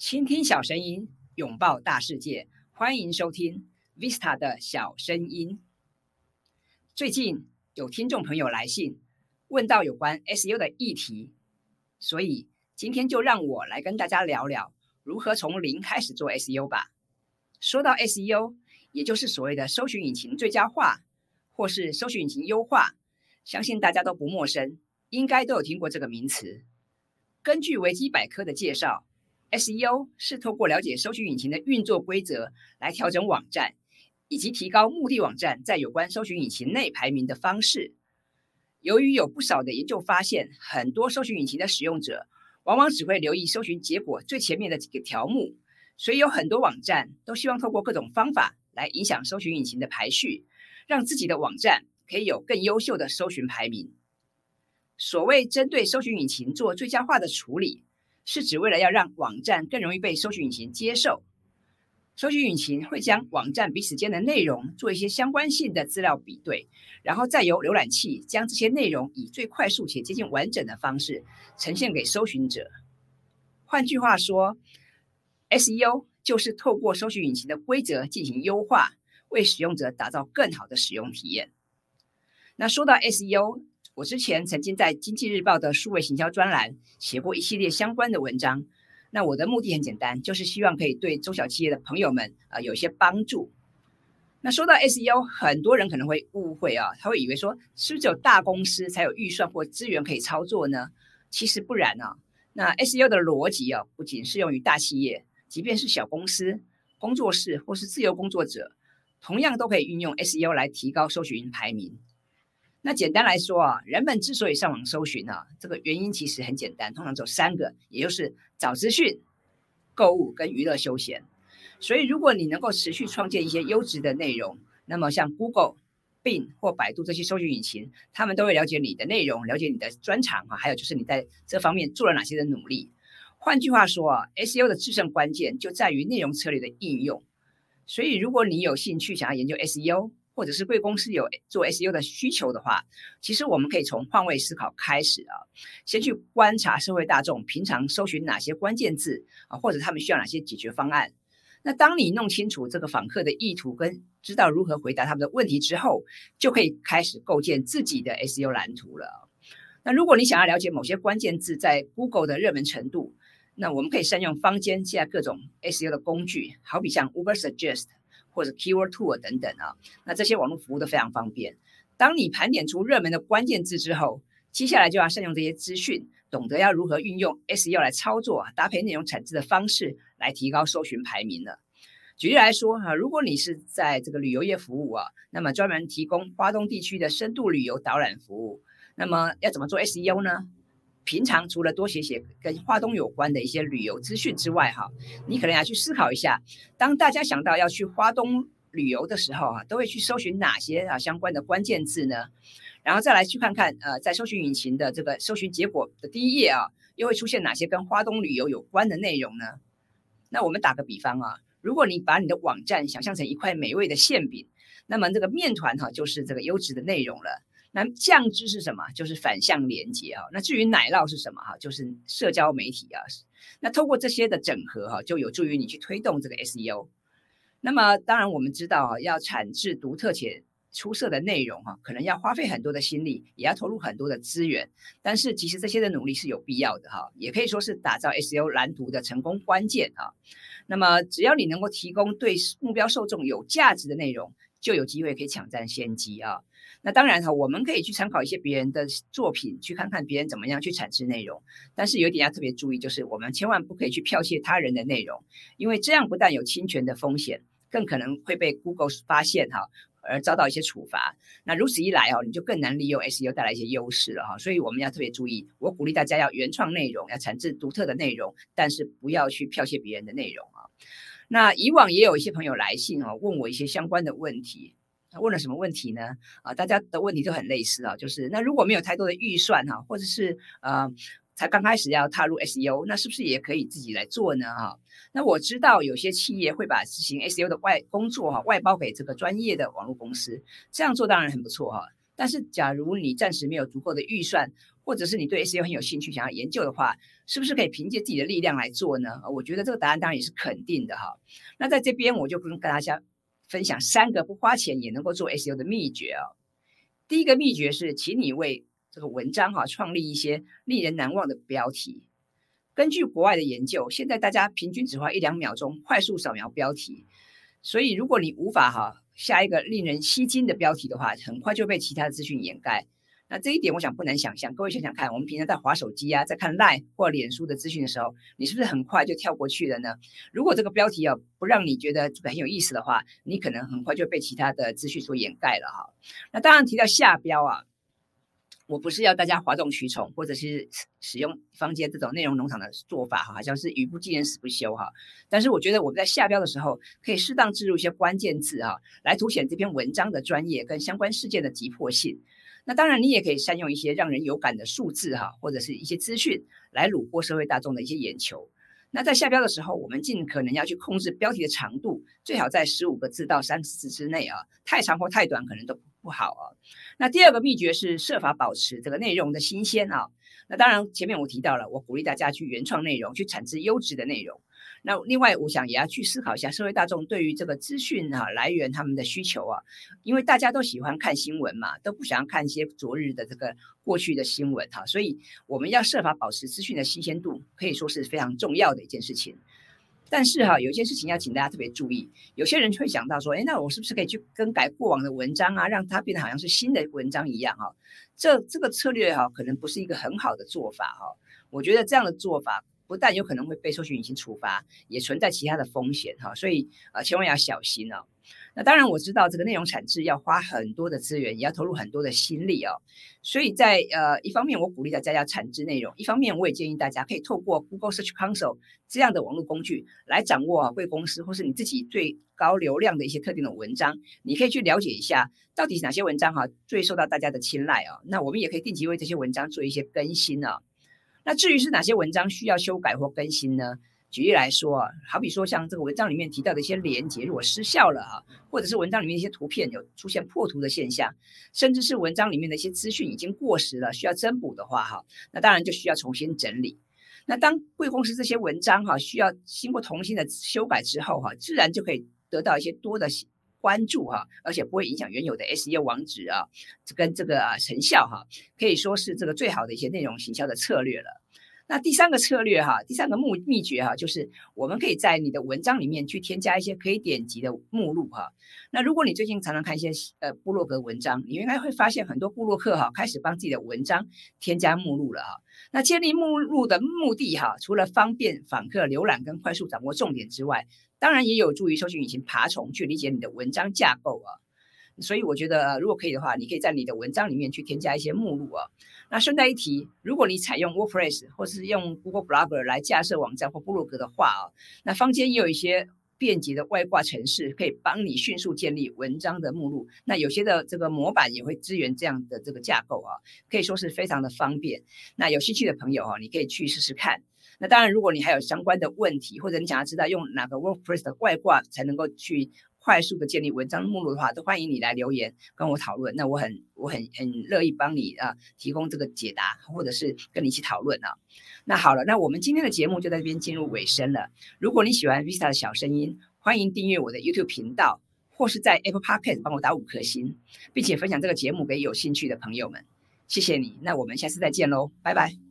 倾听小声音，拥抱大世界，欢迎收听 Vista 的小声音。最近有听众朋友来信，问到有关 SEO 的议题，所以今天就让我来跟大家聊聊如何从零开始做 SEO 吧。说到 SEO，也就是所谓的搜寻引擎最佳化，或是搜寻引擎优化，相信大家都不陌生，应该都有听过这个名词。根据维基百科的介绍。SEO 是透过了解搜寻引擎的运作规则来调整网站，以及提高目的网站在有关搜寻引擎内排名的方式。由于有不少的研究发现，很多搜寻引擎的使用者往往只会留意搜寻结果最前面的几个条目，所以有很多网站都希望透过各种方法来影响搜寻引擎的排序，让自己的网站可以有更优秀的搜寻排名。所谓针对搜寻引擎做最佳化的处理。是指为了要让网站更容易被搜寻引擎接受，搜寻引擎会将网站彼此间的内容做一些相关性的资料比对，然后再由浏览器将这些内容以最快速且接近完整的方式呈现给搜寻者。换句话说，SEO 就是透过搜寻引擎的规则进行优化，为使用者打造更好的使用体验。那说到 SEO。我之前曾经在《经济日报》的数位行销专栏写过一系列相关的文章。那我的目的很简单，就是希望可以对中小企业的朋友们啊有一些帮助。那说到 SEO，很多人可能会误会啊，他会以为说是不是只有大公司才有预算或资源可以操作呢？其实不然啊。那 SEO 的逻辑啊，不仅适用于大企业，即便是小公司、工作室或是自由工作者，同样都可以运用 SEO 来提高搜寻排名。那简单来说啊，人们之所以上网搜寻啊，这个原因其实很简单，通常只有三个，也就是找资讯、购物跟娱乐休闲。所以，如果你能够持续创建一些优质的内容，那么像 Google、Bing 或百度这些搜寻引擎，他们都会了解你的内容，了解你的专长啊，还有就是你在这方面做了哪些的努力。换句话说啊，SEO 的制胜关键就在于内容策略的应用。所以，如果你有兴趣想要研究 SEO，或者是贵公司有做 SEO 的需求的话，其实我们可以从换位思考开始啊，先去观察社会大众平常搜寻哪些关键字啊，或者他们需要哪些解决方案。那当你弄清楚这个访客的意图跟知道如何回答他们的问题之后，就可以开始构建自己的 SEO 蓝图了。那如果你想要了解某些关键字在 Google 的热门程度，那我们可以善用坊间现在各种 SEO 的工具，好比像 Uber Suggest。或者 Keyword Tool 等等啊，那这些网络服务都非常方便。当你盘点出热门的关键字之后，接下来就要善用这些资讯，懂得要如何运用 SEO 来操作，搭配内容产制的方式来提高搜寻排名了。举例来说哈，如果你是在这个旅游业服务啊，那么专门提供华东地区的深度旅游导览服务，那么要怎么做 SEO 呢？平常除了多写写跟华东有关的一些旅游资讯之外，哈，你可能要去思考一下，当大家想到要去华东旅游的时候，啊，都会去搜寻哪些啊相关的关键字呢？然后再来去看看，呃，在搜寻引擎的这个搜寻结果的第一页啊，又会出现哪些跟华东旅游有关的内容呢？那我们打个比方啊，如果你把你的网站想象成一块美味的馅饼，那么这个面团哈就是这个优质的内容了。那酱汁是什么？就是反向连接啊。那至于奶酪是什么？哈，就是社交媒体啊。那透过这些的整合哈，就有助于你去推动这个 SEO。那么当然我们知道啊，要产制独特且出色的内容哈，可能要花费很多的心力，也要投入很多的资源。但是其实这些的努力是有必要的哈，也可以说是打造 SEO 蓝图的成功关键啊。那么只要你能够提供对目标受众有价值的内容，就有机会可以抢占先机啊。那当然哈，我们可以去参考一些别人的作品，去看看别人怎么样去产制内容。但是有一点要特别注意，就是我们千万不可以去剽窃他人的内容，因为这样不但有侵权的风险，更可能会被 Google 发现哈，而遭到一些处罚。那如此一来哦，你就更难利用 SEO 带来一些优势了哈。所以我们要特别注意，我鼓励大家要原创内容，要产制独特的内容，但是不要去剽窃别人的内容啊。那以往也有一些朋友来信哦，问我一些相关的问题。问了什么问题呢？啊，大家的问题都很类似啊，就是那如果没有太多的预算哈，或者是呃才刚开始要踏入 SEO，那是不是也可以自己来做呢？哈，那我知道有些企业会把执行 SEO 的外工作哈外包给这个专业的网络公司，这样做当然很不错哈。但是假如你暂时没有足够的预算，或者是你对 SEO 很有兴趣，想要研究的话，是不是可以凭借自己的力量来做呢？我觉得这个答案当然也是肯定的哈。那在这边我就不用跟大家分享三个不花钱也能够做 SEO 的秘诀哦。第一个秘诀是，请你为这个文章哈创立一些令人难忘的标题。根据国外的研究，现在大家平均只花一两秒钟快速扫描标题，所以如果你无法哈下一个令人吸睛的标题的话，很快就被其他的资讯掩盖。那这一点我想不难想象，各位想想看，我们平常在划手机啊，在看 Line 或脸书的资讯的时候，你是不是很快就跳过去了呢？如果这个标题啊不让你觉得很有意思的话，你可能很快就被其他的资讯所掩盖了哈。那当然提到下标啊，我不是要大家哗众取宠，或者是使用坊间这种内容农场的做法哈，好像是语不惊人死不休哈。但是我觉得我们在下标的时候，可以适当置入一些关键字哈，来凸显这篇文章的专业跟相关事件的急迫性。那当然，你也可以善用一些让人有感的数字哈，或者是一些资讯来虏获社会大众的一些眼球。那在下标的时候，我们尽可能要去控制标题的长度，最好在十五个字到三十字之内啊，太长或太短可能都不好啊。那第二个秘诀是设法保持这个内容的新鲜啊。那当然，前面我提到了，我鼓励大家去原创内容，去产制优质的内容。那另外，我想也要去思考一下社会大众对于这个资讯啊来源他们的需求啊，因为大家都喜欢看新闻嘛，都不想要看一些昨日的这个过去的新闻哈，所以我们要设法保持资讯的新鲜度，可以说是非常重要的一件事情。但是哈，有一件事情要请大家特别注意，有些人会想到说，哎，那我是不是可以去更改过往的文章啊，让它变得好像是新的文章一样哈？这这个策略哈，可能不是一个很好的做法哈。我觉得这样的做法。不但有可能会被搜寻引擎处罚，也存在其他的风险哈，所以呃千万要小心哦。那当然我知道这个内容产制要花很多的资源，也要投入很多的心力哦。所以在呃一方面我鼓励大家要产制内容，一方面我也建议大家可以透过 Google Search Console 这样的网络工具来掌握贵公司或是你自己最高流量的一些特定的文章，你可以去了解一下到底哪些文章哈最受到大家的青睐哦。那我们也可以定期为这些文章做一些更新哦。那至于是哪些文章需要修改或更新呢？举例来说啊，好比说像这个文章里面提到的一些连接如果失效了啊，或者是文章里面一些图片有出现破图的现象，甚至是文章里面的一些资讯已经过时了，需要增补的话哈，那当然就需要重新整理。那当贵公司这些文章哈需要经过重新的修改之后哈，自然就可以得到一些多的。关注哈，而且不会影响原有的 SEO 网址啊，这跟这个成效哈，可以说是这个最好的一些内容行销的策略了。那第三个策略哈，第三个目秘诀哈，就是我们可以在你的文章里面去添加一些可以点击的目录哈。那如果你最近常常看一些呃部落格文章，你应该会发现很多部落客哈开始帮自己的文章添加目录了哈。那建立目录的目的哈，除了方便访客浏览跟快速掌握重点之外，当然也有助于搜寻引擎爬虫去理解你的文章架构啊。所以我觉得如果可以的话，你可以在你的文章里面去添加一些目录啊。那顺带一提，如果你采用 WordPress 或是用 Google Blogger 来架设网站或部落格的话啊，那坊间也有一些便捷的外挂程式，可以帮你迅速建立文章的目录。那有些的这个模板也会支援这样的这个架构啊，可以说是非常的方便。那有兴趣的朋友啊，你可以去试试看。那当然，如果你还有相关的问题，或者你想要知道用哪个 WordPress 的外挂才能够去。快速的建立文章目录的话，都欢迎你来留言跟我讨论。那我很我很很乐意帮你啊提供这个解答，或者是跟你一起讨论啊。那好了，那我们今天的节目就在这边进入尾声了。如果你喜欢 Vista 的小声音，欢迎订阅我的 YouTube 频道，或是在 Apple Podcast 帮我打五颗星，并且分享这个节目给有兴趣的朋友们。谢谢你，那我们下次再见喽，拜拜。